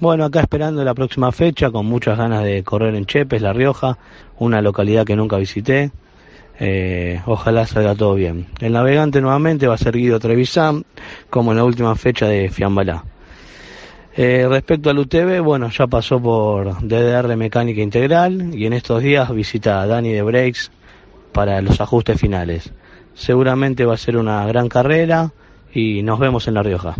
Bueno, acá esperando la próxima fecha, con muchas ganas de correr en Chepes, La Rioja, una localidad que nunca visité. Eh, ojalá salga todo bien. El navegante nuevamente va a ser Guido Trevisan, como en la última fecha de Fiambalá. Eh, respecto al UTV, bueno, ya pasó por DDR Mecánica Integral y en estos días visita a Dani de Brakes para los ajustes finales. Seguramente va a ser una gran carrera y nos vemos en La Rioja.